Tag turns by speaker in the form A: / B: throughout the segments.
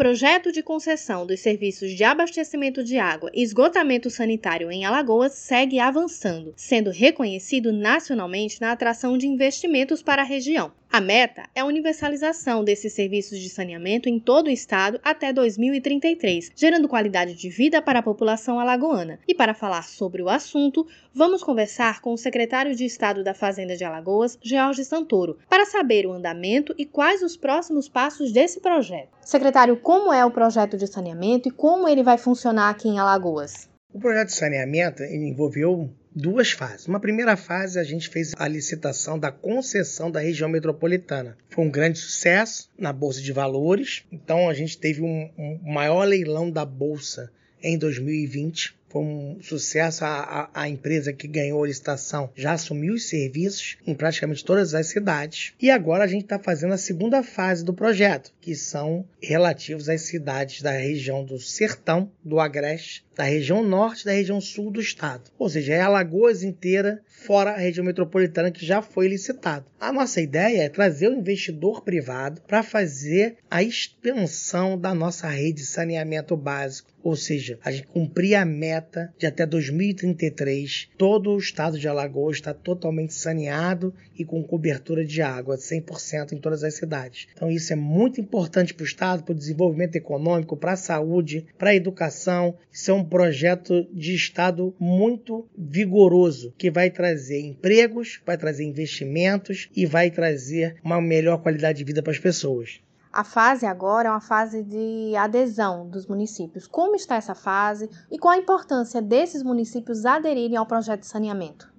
A: projeto de concessão dos serviços de abastecimento de água e esgotamento sanitário em Alagoas segue avançando, sendo reconhecido nacionalmente na atração de investimentos para a região. A meta é a universalização desses serviços de saneamento em todo o estado até 2033, gerando qualidade de vida para a população alagoana. E para falar sobre o assunto, vamos conversar com o secretário de Estado da Fazenda de Alagoas, George Santoro, para saber o andamento e quais os próximos passos desse projeto. Secretário, como é o projeto de saneamento e como ele vai funcionar aqui em Alagoas?
B: O projeto de saneamento envolveu duas fases. Uma primeira fase, a gente fez a licitação da concessão da região metropolitana. Foi um grande sucesso na Bolsa de Valores, então a gente teve um, um maior leilão da Bolsa em 2020 foi um sucesso. A, a, a, empresa que ganhou a licitação já assumiu os serviços em praticamente todas as cidades. E agora a gente está fazendo a segunda fase do projeto, que são relativos às cidades da região do Sertão, do Agreste, da região norte da região sul do estado. Ou seja, é Alagoas inteira, fora a região metropolitana que já foi licitado. A nossa ideia é trazer o investidor privado para fazer a expansão da nossa rede de saneamento básico ou seja, a gente cumprir a meta de até 2033, todo o estado de Alagoas está totalmente saneado e com cobertura de água, 100% em todas as cidades. Então isso é muito importante para o estado, para o desenvolvimento econômico, para a saúde, para a educação. Isso é um projeto de estado muito vigoroso que vai trazer empregos, vai trazer investimentos e vai trazer uma melhor qualidade de vida para as pessoas.
A: A fase agora é uma fase de adesão dos municípios. Como está essa fase e qual a importância desses municípios aderirem ao projeto de saneamento?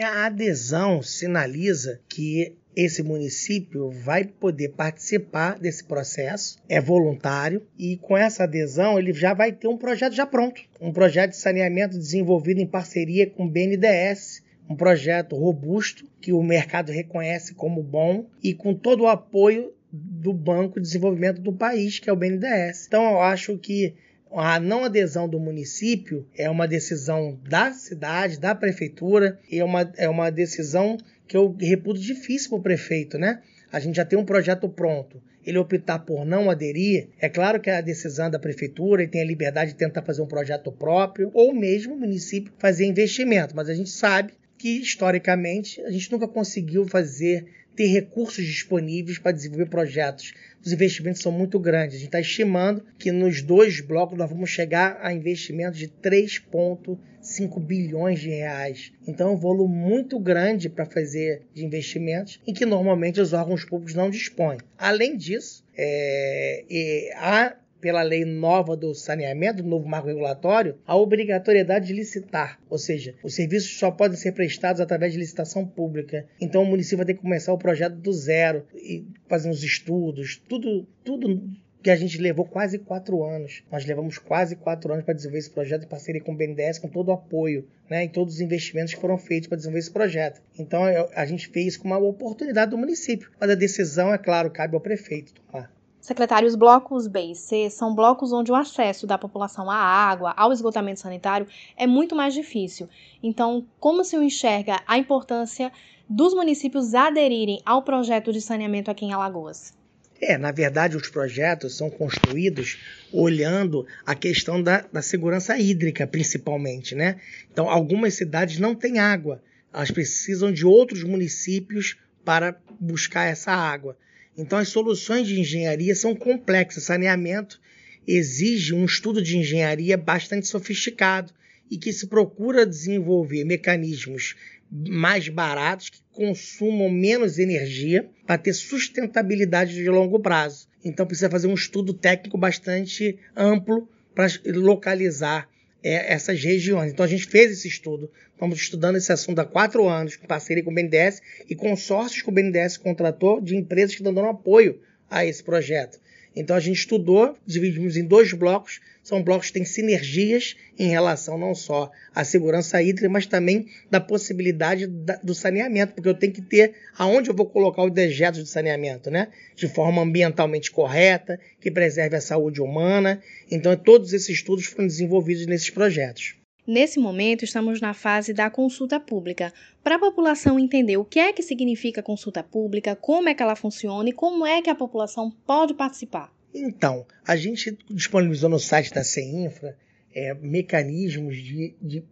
B: A adesão sinaliza que esse município vai poder participar desse processo, é voluntário, e com essa adesão ele já vai ter um projeto já pronto, um projeto de saneamento desenvolvido em parceria com o BNDES, um projeto robusto que o mercado reconhece como bom e com todo o apoio do Banco de Desenvolvimento do país, que é o BNDES. Então eu acho que a não adesão do município é uma decisão da cidade, da prefeitura, e é uma, é uma decisão que eu reputo difícil para o prefeito, né? A gente já tem um projeto pronto. Ele optar por não aderir, é claro que é a decisão da prefeitura e tem a liberdade de tentar fazer um projeto próprio, ou mesmo o município fazer investimento, mas a gente sabe que historicamente a gente nunca conseguiu fazer ter recursos disponíveis para desenvolver projetos. Os investimentos são muito grandes. A gente está estimando que nos dois blocos nós vamos chegar a investimentos de 3,5 bilhões de reais. Então, é um volume muito grande para fazer de investimentos em que normalmente os órgãos públicos não dispõem. Além disso, é, é, há pela lei nova do saneamento, do novo marco regulatório, a obrigatoriedade de licitar, ou seja, os serviços só podem ser prestados através de licitação pública. Então o município vai ter que começar o projeto do zero e fazer uns estudos, tudo, tudo que a gente levou quase quatro anos. Nós levamos quase quatro anos para desenvolver esse projeto em parceria com o BNDES, com todo o apoio né, e todos os investimentos que foram feitos para desenvolver esse projeto. Então a gente fez com uma oportunidade do município, mas a decisão, é claro, cabe ao prefeito tomar.
A: Secretário, os blocos B e C são blocos onde o acesso da população à água, ao esgotamento sanitário é muito mais difícil. Então, como se enxerga a importância dos municípios aderirem ao projeto de saneamento aqui em Alagoas?
B: É, na verdade, os projetos são construídos olhando a questão da, da segurança hídrica, principalmente, né? Então, algumas cidades não têm água, elas precisam de outros municípios para buscar essa água. Então, as soluções de engenharia são complexas. Saneamento exige um estudo de engenharia bastante sofisticado e que se procura desenvolver mecanismos mais baratos que consumam menos energia para ter sustentabilidade de longo prazo. Então precisa fazer um estudo técnico bastante amplo para localizar é, essas regiões. Então a gente fez esse estudo, estamos estudando esse assunto há quatro anos, em parceria com o BNDES e consórcios que o BNDES contratou de empresas que estão dando apoio a esse projeto. Então a gente estudou, dividimos em dois blocos. São blocos que têm sinergias em relação não só à segurança hídrica, mas também da possibilidade da, do saneamento, porque eu tenho que ter aonde eu vou colocar o dejeto de saneamento, né? De forma ambientalmente correta, que preserve a saúde humana. Então todos esses estudos foram desenvolvidos nesses projetos.
A: Nesse momento, estamos na fase da consulta pública, para a população entender o que é que significa consulta pública, como é que ela funciona e como é que a população pode participar.
B: Então, a gente disponibilizou no site da CEINFRA é, mecanismos de, de,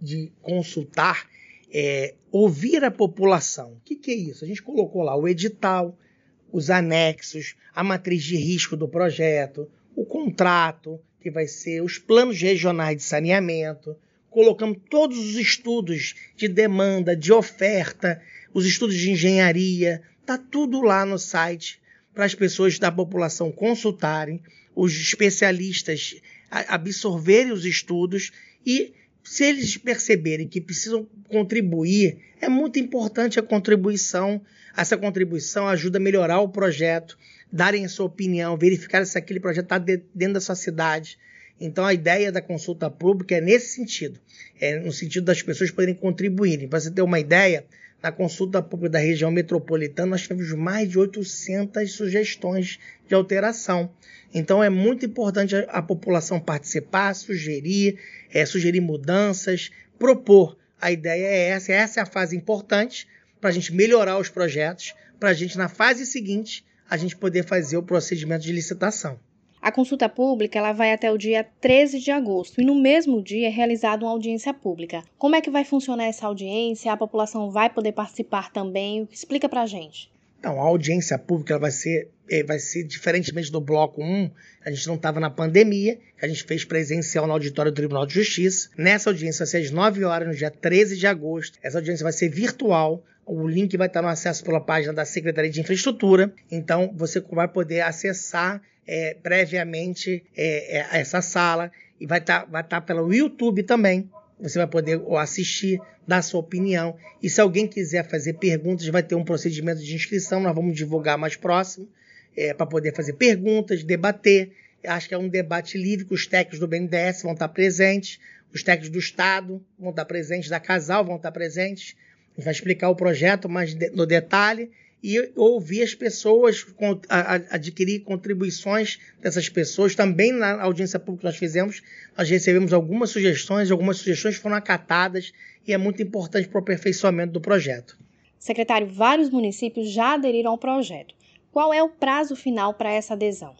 B: de consultar, é, ouvir a população. O que, que é isso? A gente colocou lá o edital, os anexos, a matriz de risco do projeto, o contrato, que vai ser os planos regionais de saneamento, colocamos todos os estudos de demanda, de oferta, os estudos de engenharia, tá tudo lá no site para as pessoas da população consultarem, os especialistas absorverem os estudos e se eles perceberem que precisam contribuir, é muito importante a contribuição. Essa contribuição ajuda a melhorar o projeto, darem a sua opinião, verificar se aquele projeto está dentro da sua cidade. Então a ideia da consulta pública é nesse sentido, é no sentido das pessoas poderem contribuírem. Para você ter uma ideia, na consulta pública da região metropolitana, nós tivemos mais de 800 sugestões de alteração. Então, é muito importante a, a população participar, sugerir, é, sugerir mudanças, propor. A ideia é essa, essa é a fase importante para a gente melhorar os projetos, para a gente, na fase seguinte, a gente poder fazer o procedimento de licitação.
A: A consulta pública ela vai até o dia 13 de agosto e no mesmo dia é realizada uma audiência pública. Como é que vai funcionar essa audiência? A população vai poder participar também? Explica pra gente.
B: Então, a audiência pública vai ser, é, vai ser diferentemente do bloco 1, a gente não estava na pandemia, a gente fez presencial no auditório do Tribunal de Justiça. Nessa audiência vai ser às 9 horas, no dia 13 de agosto. Essa audiência vai ser virtual. O link vai estar no acesso pela página da Secretaria de Infraestrutura. Então, você vai poder acessar é, previamente é, é, essa sala e vai estar tá, vai tá pelo YouTube também. Você vai poder assistir, dar sua opinião. E se alguém quiser fazer perguntas, vai ter um procedimento de inscrição. Nós vamos divulgar mais próximo é, para poder fazer perguntas, debater. Acho que é um debate livre que os técnicos do BNDES vão estar presentes, os técnicos do Estado vão estar presentes, da Casal vão estar presentes. A gente vai explicar o projeto mais no detalhe e ouvir as pessoas, adquirir contribuições dessas pessoas. Também na audiência pública que nós fizemos, nós recebemos algumas sugestões, algumas sugestões foram acatadas e é muito importante para o aperfeiçoamento do projeto.
A: Secretário, vários municípios já aderiram ao projeto. Qual é o prazo final para essa adesão?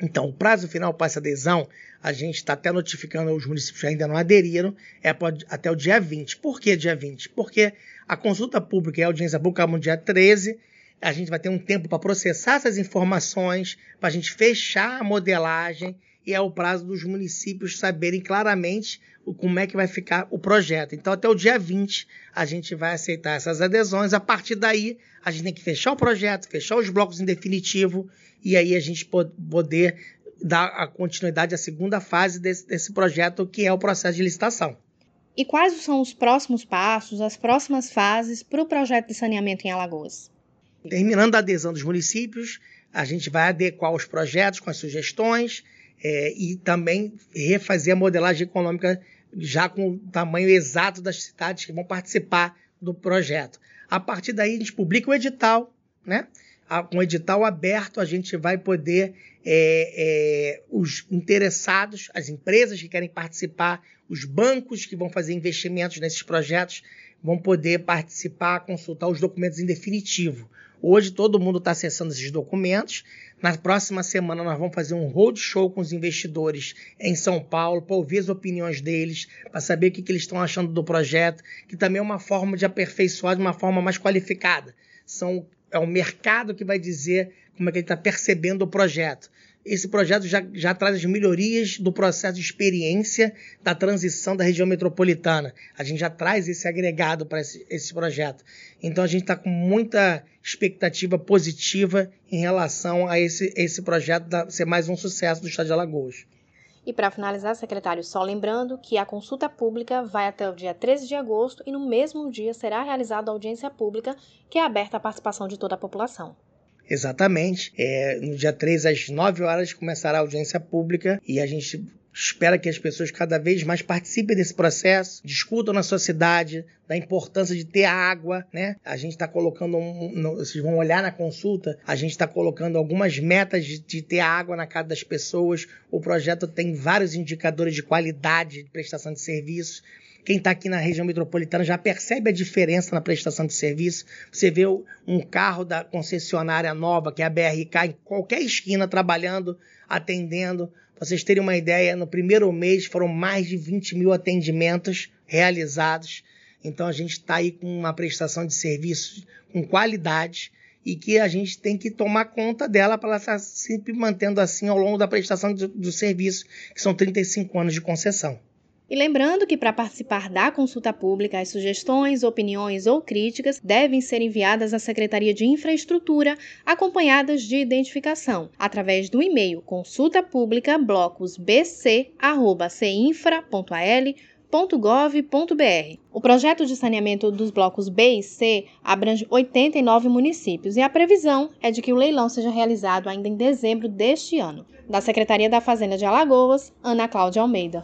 B: Então, o prazo final para essa adesão, a gente está até notificando os municípios que ainda não aderiram, é até o dia 20. Por que dia 20? Porque a consulta pública e a audiência pública no dia 13 a gente vai ter um tempo para processar essas informações, para a gente fechar a modelagem e é o prazo dos municípios saberem claramente como é que vai ficar o projeto. Então, até o dia 20, a gente vai aceitar essas adesões. A partir daí, a gente tem que fechar o projeto, fechar os blocos em definitivo e aí a gente poder dar a continuidade à segunda fase desse, desse projeto, que é o processo de licitação.
A: E quais são os próximos passos, as próximas fases para o projeto de saneamento em Alagoas?
B: Terminando a adesão dos municípios, a gente vai adequar os projetos com as sugestões é, e também refazer a modelagem econômica já com o tamanho exato das cidades que vão participar do projeto. A partir daí, a gente publica o edital, né? Com edital aberto, a gente vai poder, é, é, os interessados, as empresas que querem participar, os bancos que vão fazer investimentos nesses projetos, vão poder participar, consultar os documentos em definitivo. Hoje todo mundo está acessando esses documentos. Na próxima semana nós vamos fazer um roadshow com os investidores em São Paulo para ouvir as opiniões deles, para saber o que, que eles estão achando do projeto, que também é uma forma de aperfeiçoar de uma forma mais qualificada. São, é o mercado que vai dizer como é que ele está percebendo o projeto esse projeto já, já traz as melhorias do processo de experiência da transição da região metropolitana. A gente já traz esse agregado para esse, esse projeto. Então a gente está com muita expectativa positiva em relação a esse, esse projeto da, ser mais um sucesso do Estado de Alagoas.
A: E para finalizar, secretário, só lembrando que a consulta pública vai até o dia 13 de agosto e no mesmo dia será realizada a audiência pública, que é aberta à participação de toda a população.
B: Exatamente. É, no dia 3, às 9 horas, começará a audiência pública e a gente espera que as pessoas cada vez mais participem desse processo, discutam na sua cidade da importância de ter água, né? A gente está colocando, um, no, vocês vão olhar na consulta, a gente está colocando algumas metas de, de, ter água na casa das pessoas. O projeto tem vários indicadores de qualidade de prestação de serviços quem está aqui na região metropolitana já percebe a diferença na prestação de serviço. Você vê um carro da concessionária nova, que é a BRK, em qualquer esquina trabalhando, atendendo. Pra vocês terem uma ideia, no primeiro mês foram mais de 20 mil atendimentos realizados. Então a gente está aí com uma prestação de serviço com qualidade e que a gente tem que tomar conta dela para ela estar sempre mantendo assim ao longo da prestação do, do serviço, que são 35 anos de concessão.
A: E lembrando que para participar da consulta pública, as sugestões, opiniões ou críticas devem ser enviadas à Secretaria de Infraestrutura, acompanhadas de identificação, através do e-mail consultapublica.blocosbc@cinfra.al.gov.br. O projeto de saneamento dos blocos B e C abrange 89 municípios e a previsão é de que o leilão seja realizado ainda em dezembro deste ano. Da Secretaria da Fazenda de Alagoas, Ana Cláudia Almeida.